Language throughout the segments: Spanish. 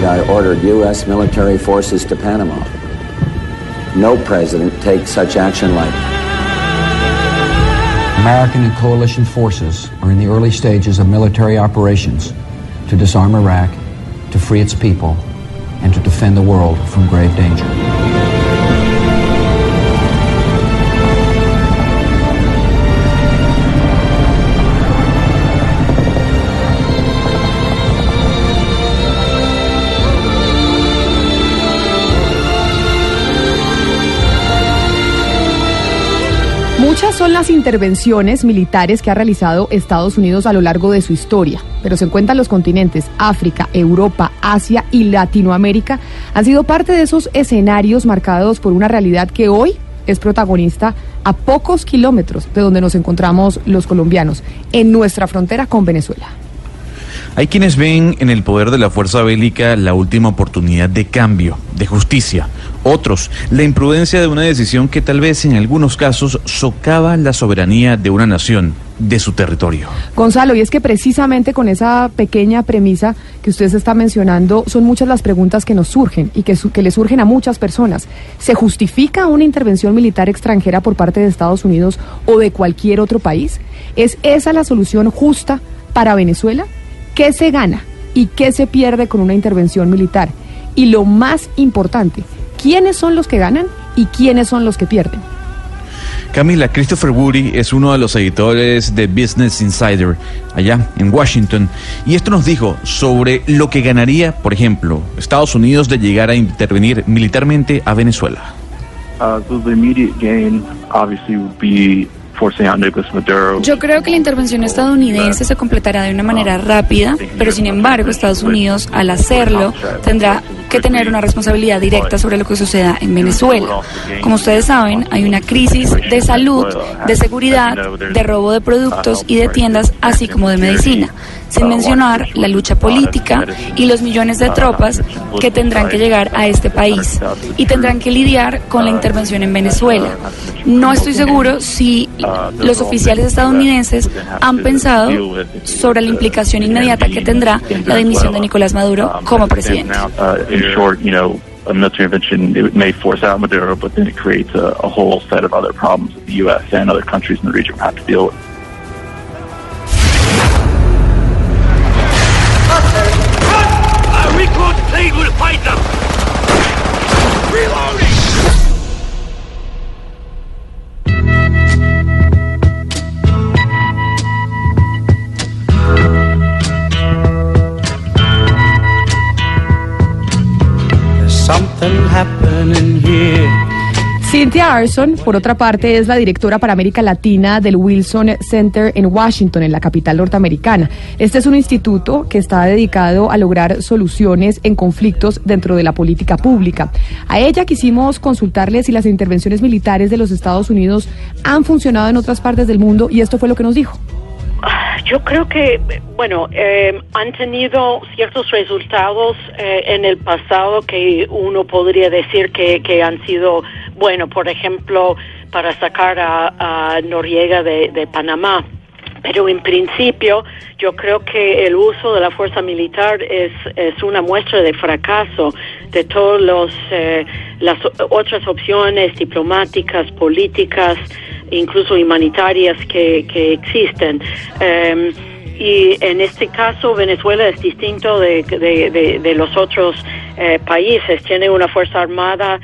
Night, I ordered U.S. military forces to Panama. No president takes such action lightly. American and coalition forces are in the early stages of military operations to disarm Iraq, to free its people, and to defend the world from grave danger. Son las intervenciones militares que ha realizado Estados Unidos a lo largo de su historia, pero se encuentran los continentes África, Europa, Asia y Latinoamérica han sido parte de esos escenarios marcados por una realidad que hoy es protagonista a pocos kilómetros de donde nos encontramos los colombianos, en nuestra frontera con Venezuela. Hay quienes ven en el poder de la fuerza bélica la última oportunidad de cambio, de justicia. Otros, la imprudencia de una decisión que tal vez en algunos casos socava la soberanía de una nación, de su territorio. Gonzalo, y es que precisamente con esa pequeña premisa que usted está mencionando, son muchas las preguntas que nos surgen y que, su- que le surgen a muchas personas. ¿Se justifica una intervención militar extranjera por parte de Estados Unidos o de cualquier otro país? ¿Es esa la solución justa para Venezuela? ¿Qué se gana y qué se pierde con una intervención militar? Y lo más importante, ¿quiénes son los que ganan y quiénes son los que pierden? Camila, Christopher Woody es uno de los editores de Business Insider allá en Washington y esto nos dijo sobre lo que ganaría, por ejemplo, Estados Unidos de llegar a intervenir militarmente a Venezuela. Uh, so the immediate gain obviously would be Yo creo que la intervención estadounidense se completará de una manera rápida, pero sin embargo Estados Unidos al hacerlo tendrá que tener una responsabilidad directa sobre lo que suceda en Venezuela. Como ustedes saben, hay una crisis de salud, de seguridad, de robo de productos y de tiendas, así como de medicina, sin mencionar la lucha política y los millones de tropas que tendrán que llegar a este país y tendrán que lidiar con la intervención en Venezuela. No estoy seguro si los oficiales estadounidenses han pensado sobre la implicación inmediata que tendrá la dimisión de Nicolás Maduro como presidente. Uh, a military intervention it may force out Maduro, but then it creates a, a whole set of other problems that the U.S. and other countries in the region will have to deal with. Cynthia Arson, por otra parte, es la directora para América Latina del Wilson Center en Washington, en la capital norteamericana. Este es un instituto que está dedicado a lograr soluciones en conflictos dentro de la política pública. A ella quisimos consultarle si las intervenciones militares de los Estados Unidos han funcionado en otras partes del mundo y esto fue lo que nos dijo. Yo creo que, bueno, eh, han tenido ciertos resultados eh, en el pasado que uno podría decir que, que han sido, bueno, por ejemplo, para sacar a, a Noriega de, Panamá. Pero en principio yo creo que el uso de la fuerza militar es, es una muestra de fracaso de todas eh, las otras opciones diplomáticas, políticas, incluso humanitarias que, que existen. Eh, y en este caso Venezuela es distinto de, de, de, de los otros eh, países. Tiene una fuerza armada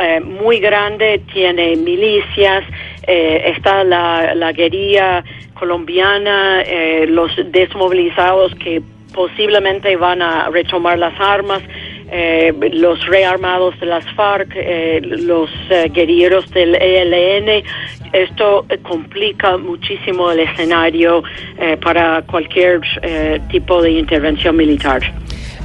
eh, muy grande, tiene milicias, eh, está la, la guerrilla colombiana, eh, los desmovilizados que posiblemente van a retomar las armas, eh, los rearmados de las FARC, los guerrilleros del ELN. Esto complica muchísimo el escenario para cualquier tipo de intervención militar.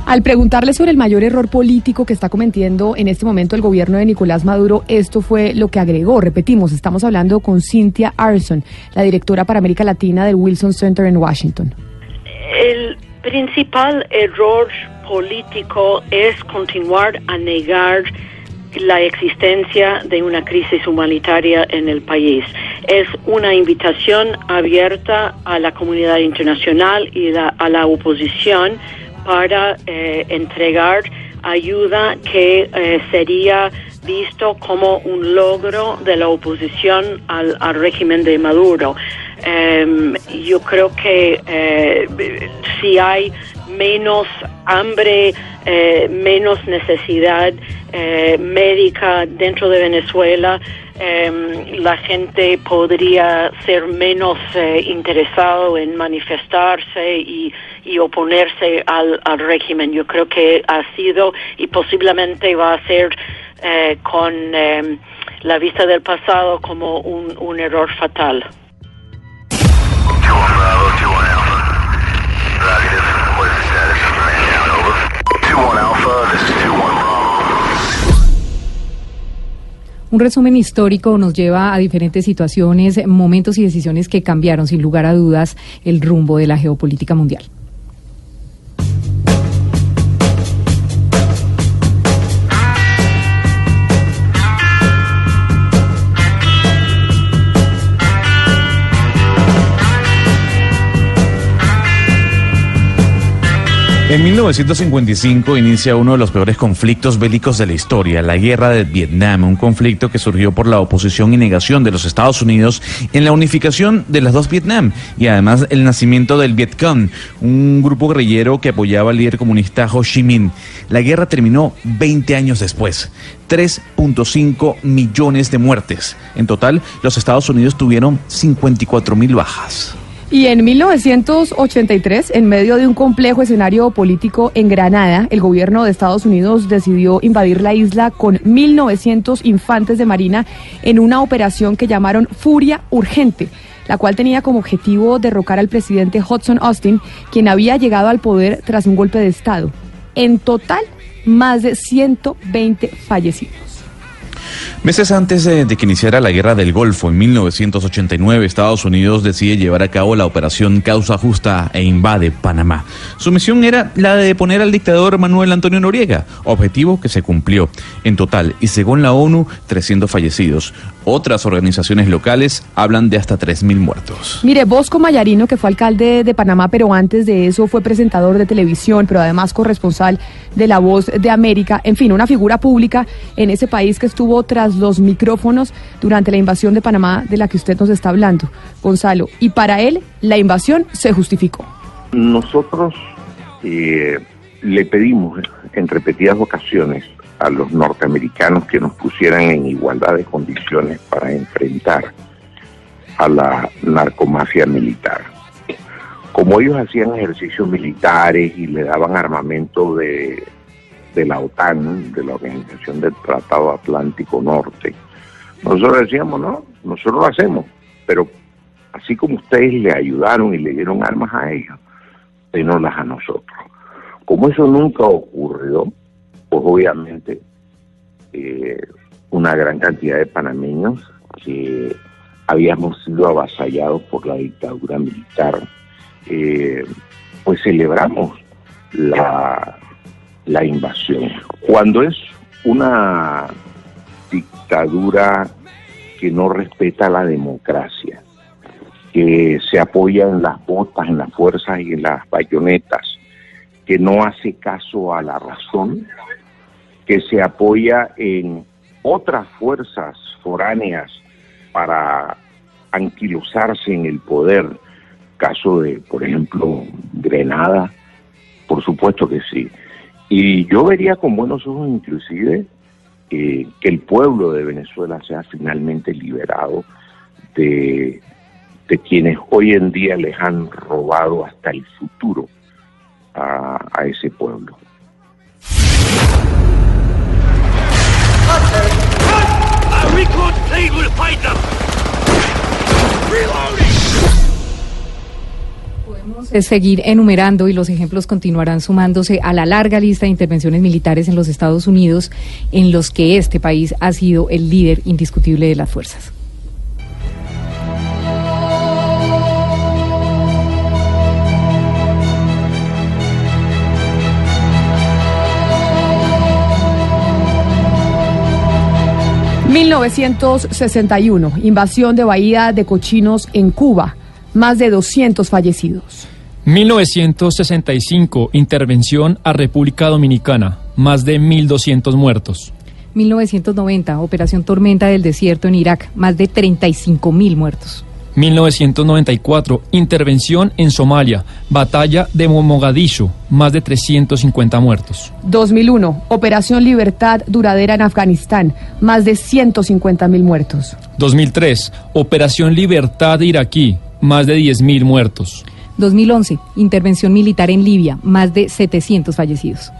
Al preguntarle sobre el mayor error político que está cometiendo en este momento el gobierno de Nicolás Maduro, esto fue lo que agregó. Repetimos, estamos hablando con Cynthia Arson, la directora para América Latina del Wilson Center en Washington. El principal error político es continuar a negar la existencia de una crisis humanitaria en el país. Es una invitación abierta a la comunidad internacional y la- a la oposición para eh, entregar ayuda que eh, sería visto como un logro de la oposición al, al régimen de Maduro. Em, yo creo que eh, si hay menos hambre, eh, menos necesidad eh, médica dentro de Venezuela, em, la gente podría ser menos eh, interesado en manifestarse y, y oponerse al, al régimen. Yo creo que ha sido y posiblemente va a ser eh, con em, la vista del pasado como un, un error fatal. Un resumen histórico nos lleva a diferentes situaciones, momentos y decisiones que cambiaron sin lugar a dudas el rumbo de la geopolítica mundial. En 1955 inicia uno de los peores conflictos bélicos de la historia, la Guerra de Vietnam, un conflicto que surgió por la oposición y negación de los Estados Unidos en la unificación de las dos Vietnam y además el nacimiento del Vietcong, un grupo guerrillero que apoyaba al líder comunista Ho Chi Minh. La guerra terminó 20 años después. 3.5 millones de muertes. En total, los Estados Unidos tuvieron 54 mil bajas. Y en 1983, en medio de un complejo escenario político en Granada, el gobierno de Estados Unidos decidió invadir la isla con 1.900 infantes de marina en una operación que llamaron Furia Urgente, la cual tenía como objetivo derrocar al presidente Hudson Austin, quien había llegado al poder tras un golpe de Estado. En total, más de 120 fallecidos. Meses antes de, que iniciara la guerra del Golfo, en 1989, Estados Unidos decide llevar a cabo la operación Causa Justa e invade Panamá. Su misión era la de deponer al dictador Manuel Antonio Noriega, objetivo que se cumplió. En total, y según la ONU, 300 fallecidos. Otras organizaciones locales hablan de hasta 3.000 muertos. Mire, Bosco Mayarino, que fue alcalde de Panamá, pero antes de eso fue presentador de televisión, pero además corresponsal de La Voz de América, en fin, una figura pública en ese país que estuvo tras los micrófonos durante la invasión de Panamá de la que usted nos está hablando, Gonzalo. Y para él, la invasión se justificó. Nosotros eh, le pedimos en repetidas ocasiones a los norteamericanos que nos pusieran en igualdad de condiciones para enfrentar a la narcomafia militar. Como ellos hacían ejercicios militares y le daban armamento de, de la OTAN, de la Organización del Tratado Atlántico Norte, nosotros decíamos, no, nosotros lo hacemos, pero así como ustedes le ayudaron y le dieron armas a ellos, denoslas a nosotros. Como eso nunca ocurrió, pues obviamente eh, una gran cantidad de panameños que habíamos sido avasallados por la dictadura militar, eh, pues celebramos la, la invasión. Cuando es una dictadura que no respeta la democracia, que se apoya en las botas, en las fuerzas y en las bayonetas, que no hace caso a la razón, que se apoya en otras fuerzas foráneas para anquilosarse en el poder, caso de, por ejemplo, Grenada, por supuesto que sí. Y yo vería con buenos ojos inclusive que el pueblo de Venezuela sea finalmente liberado de, de quienes hoy en día les han robado hasta el futuro a ese pueblo. Podemos seguir enumerando y los ejemplos continuarán sumándose a la larga lista de intervenciones militares en los Estados Unidos en los que este país ha sido el líder indiscutible de las fuerzas. ...1961... invasión de Bahía de Cochinos en Cuba, más de 200 fallecidos. 1965, intervención a República Dominicana, más de 1.200 muertos. 1990, Operación Tormenta del Desierto en Irak, más de 35 mil muertos. 1994, intervención en Somalia, batalla de Mogadishu, más de 350 muertos. 2001, Operación Libertad Duradera en Afganistán, más de 150 mil muertos. 2003, Operación Libertad iraquí, más de 10 mil muertos. 2011, intervención militar en Libia, más de 700 fallecidos.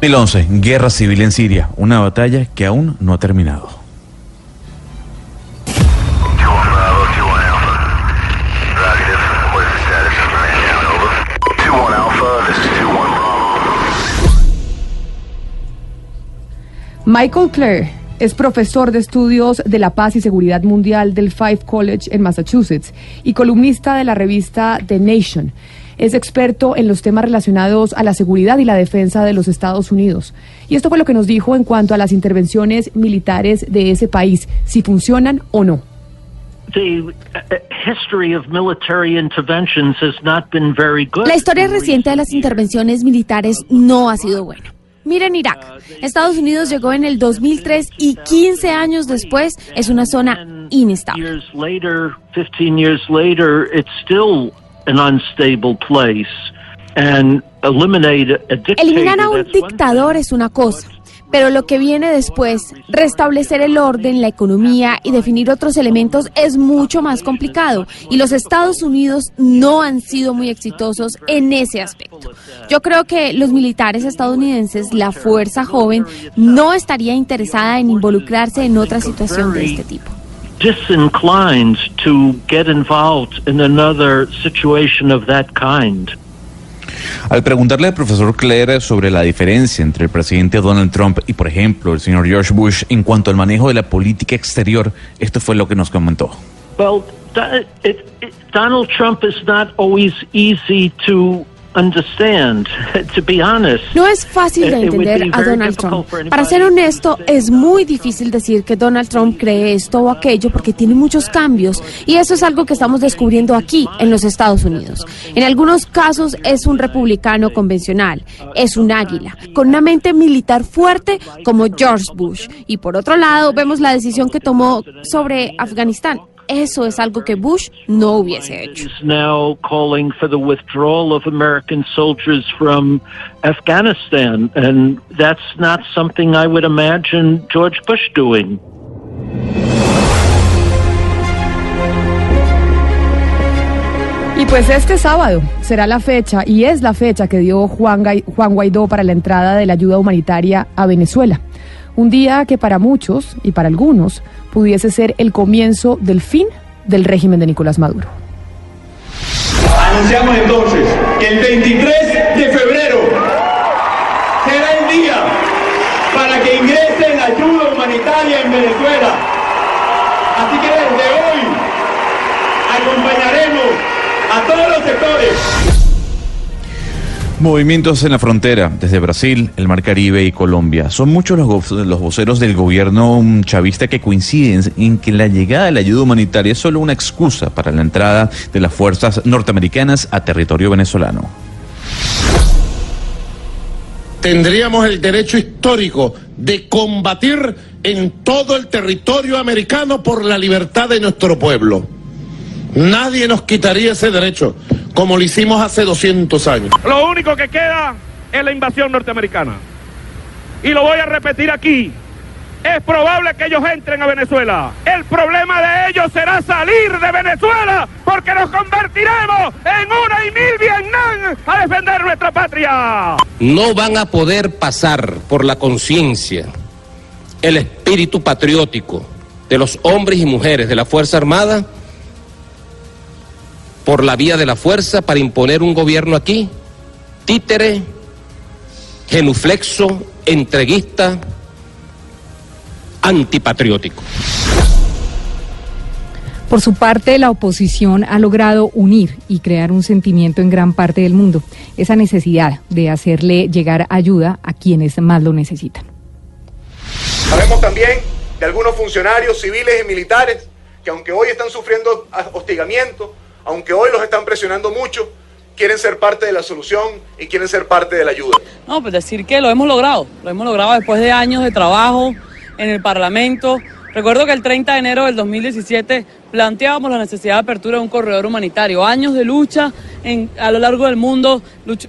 2011, guerra civil en Siria, una batalla que aún no ha terminado. Michael Clare es profesor de estudios de la paz y seguridad mundial del Five College en Massachusetts y columnista de la revista The Nation. Es experto en los temas relacionados a la seguridad y la defensa de los Estados Unidos. Y esto fue lo que nos dijo en cuanto a las intervenciones militares de ese país, si funcionan o no. La historia reciente de las intervenciones militares no ha sido buena. Miren Irak. Estados Unidos llegó en el 2003 y 15 años después es una zona inestable. Eliminar a un dictador es una cosa, pero lo que viene después, restablecer el orden, la economía y definir otros elementos es mucho más complicado. Y los Estados Unidos no han sido muy exitosos en ese aspecto. Yo creo que los militares estadounidenses, la fuerza joven, no estaría interesada en involucrarse en otra situación de este tipo. disinclined to get involved in another situation of that kind. Al preguntarle al profesor Clare sobre la diferencia entre el presidente Donald Trump y, por ejemplo, el señor George Bush en cuanto al manejo de la política exterior, esto fue lo que nos comentó. Well, Donald Trump is not always easy to No es fácil de entender a Donald Trump. Para ser honesto, es muy difícil decir que Donald Trump cree esto o aquello porque tiene muchos cambios y eso es algo que estamos descubriendo aquí en los Estados Unidos. En algunos casos es un republicano convencional, es un águila, con una mente militar fuerte como George Bush. Y por otro lado, vemos la decisión que tomó sobre Afganistán. Eso es algo que Bush no hubiese hecho. Is now calling for the withdrawal of American soldiers from Afghanistan, and that's not something I would imagine George Bush doing. Y pues este sábado será la fecha y es la fecha que dio Juan, Gai- Juan Guaidó para la entrada de la ayuda humanitaria a Venezuela. Un día que para muchos y para algunos pudiese ser el comienzo del fin del régimen de Nicolás Maduro. Anunciamos entonces que el 23 de febrero será el día para que ingrese la ayuda humanitaria en Venezuela. Así que desde hoy acompañaremos a todos los sectores. Movimientos en la frontera, desde Brasil, el Mar Caribe y Colombia. Son muchos los, los voceros del gobierno chavista que coinciden en que la llegada de la ayuda humanitaria es solo una excusa para la entrada de las fuerzas norteamericanas a territorio venezolano. tendríamos el derecho histórico de combatir en todo el territorio americano por la libertad de nuestro pueblo. Nadie nos quitaría ese derecho, como lo hicimos hace 200 años. Lo único que queda es la invasión norteamericana. Y lo voy a repetir aquí. Es probable que ellos entren a Venezuela. El problema de ellos será salir de Venezuela porque nos convertiremos en una y mil Vietnam a defender nuestra patria. no van a poder pasar por la conciencia el espíritu patriótico de los hombres y mujeres de la Fuerza Armada por la vía de la fuerza para imponer un gobierno aquí, títere, genuflexo, entreguista, antipatriótico. Por su parte, la oposición ha logrado unir y crear un sentimiento en gran parte del mundo, esa necesidad de hacerle llegar ayuda a quienes más lo necesitan. Sabemos también de algunos funcionarios civiles y militares que aunque hoy están sufriendo hostigamiento, aunque hoy los están presionando mucho, quieren ser parte de la solución y quieren ser parte de la ayuda. No, pues decir que lo hemos logrado, lo hemos logrado después de años de trabajo en el Parlamento. Recuerdo que el 30 de enero del 2017 planteábamos la necesidad de apertura de un corredor humanitario. Años de lucha en, a lo largo del mundo,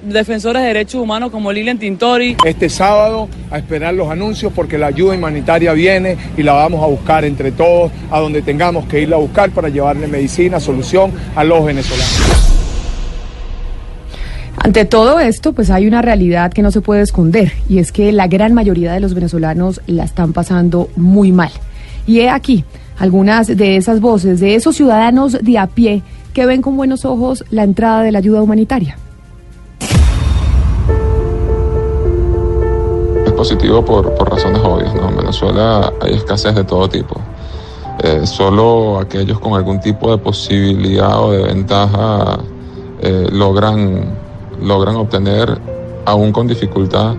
defensores de derechos humanos como Lilian Tintori. Este sábado a esperar los anuncios porque la ayuda humanitaria viene y la vamos a buscar entre todos a donde tengamos que irla a buscar para llevarle medicina, solución a los venezolanos. Ante todo esto, pues hay una realidad que no se puede esconder y es que la gran mayoría de los venezolanos la están pasando muy mal. Y he aquí algunas de esas voces, de esos ciudadanos de a pie que ven con buenos ojos la entrada de la ayuda humanitaria. Es positivo por, razones obvias, ¿no? En Venezuela hay escasez de todo tipo. Eh, solo aquellos con algún tipo de posibilidad o de ventaja eh, logran logran obtener, aún con dificultad,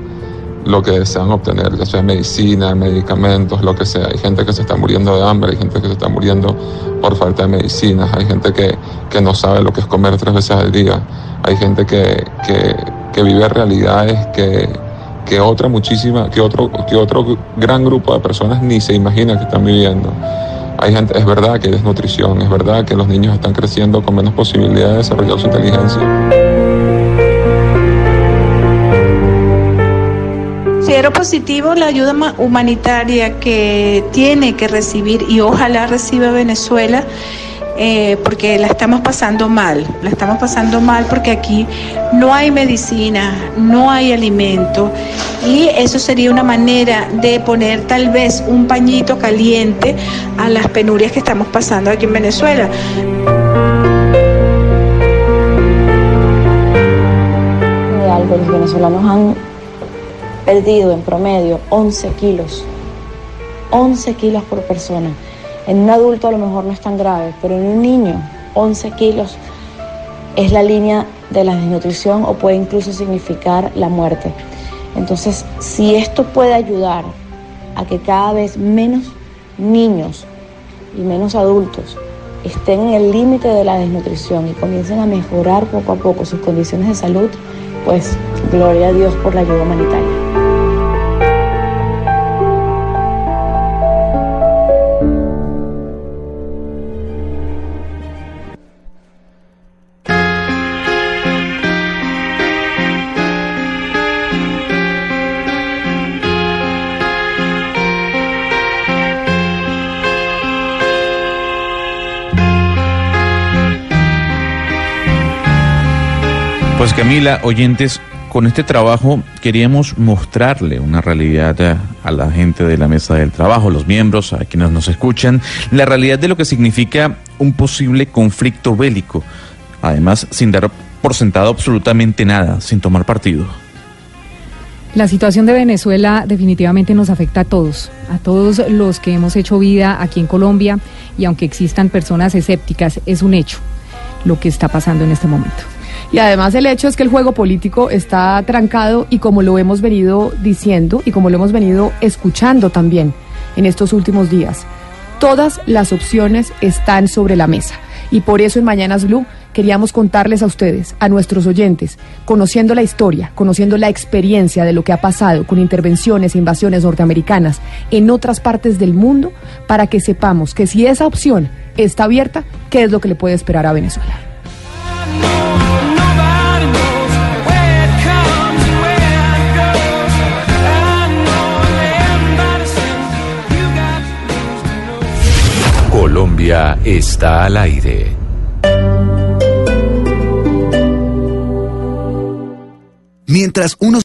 lo que desean obtener, ya sea medicina, medicamentos, lo que sea. Hay gente que se está muriendo de hambre, hay gente que se está muriendo por falta de medicinas, hay gente que, que no sabe lo que es comer tres veces al día, hay gente que, que, que vive realidades que, que otra muchísima, que otro, que otro gran grupo de personas ni se imagina que están viviendo. Hay gente, es verdad que hay desnutrición, es verdad que los niños están creciendo con menos posibilidad de desarrollar su inteligencia. Considero positivo la ayuda humanitaria que tiene que recibir y ojalá reciba Venezuela. Eh, porque la estamos pasando mal, la estamos pasando mal porque aquí no hay medicina, no hay alimento y eso sería una manera de poner tal vez un pañito caliente a las penurias que estamos pasando aquí en Venezuela. Los venezolanos han perdido en promedio 11 kilos. 11 kilos por persona. En un adulto a lo mejor no es tan grave, pero en un niño 11 kilos es la línea de la desnutrición o puede incluso significar la muerte. Entonces, si esto puede ayudar a que cada vez menos niños y menos adultos estén en el límite de la desnutrición y comiencen a mejorar poco a poco sus condiciones de salud, pues gloria a Dios por la ayuda humanitaria. Pues Camila, oyentes, con este trabajo queríamos mostrarle una realidad a, la gente de la mesa del trabajo, los miembros, a quienes nos escuchan, la realidad de lo que significa un posible conflicto bélico. Además, sin dar por sentado absolutamente nada, sin tomar partido. La situación de Venezuela definitivamente nos afecta a todos, a todos los que hemos hecho vida aquí en Colombia y aunque existan personas escépticas, es un hecho lo que está pasando en este momento. Y además el hecho es que el juego político está trancado y como lo hemos venido diciendo y como lo hemos venido escuchando también en estos últimos días, todas las opciones están sobre la mesa. Y por eso en Mañanas Blue queríamos contarles a ustedes, a nuestros oyentes, conociendo la historia, conociendo la experiencia de lo que ha pasado con intervenciones e invasiones norteamericanas en otras partes del mundo, para que sepamos que si esa opción está abierta, ¿qué es lo que le puede esperar a Venezuela? Está al aire. Mientras unos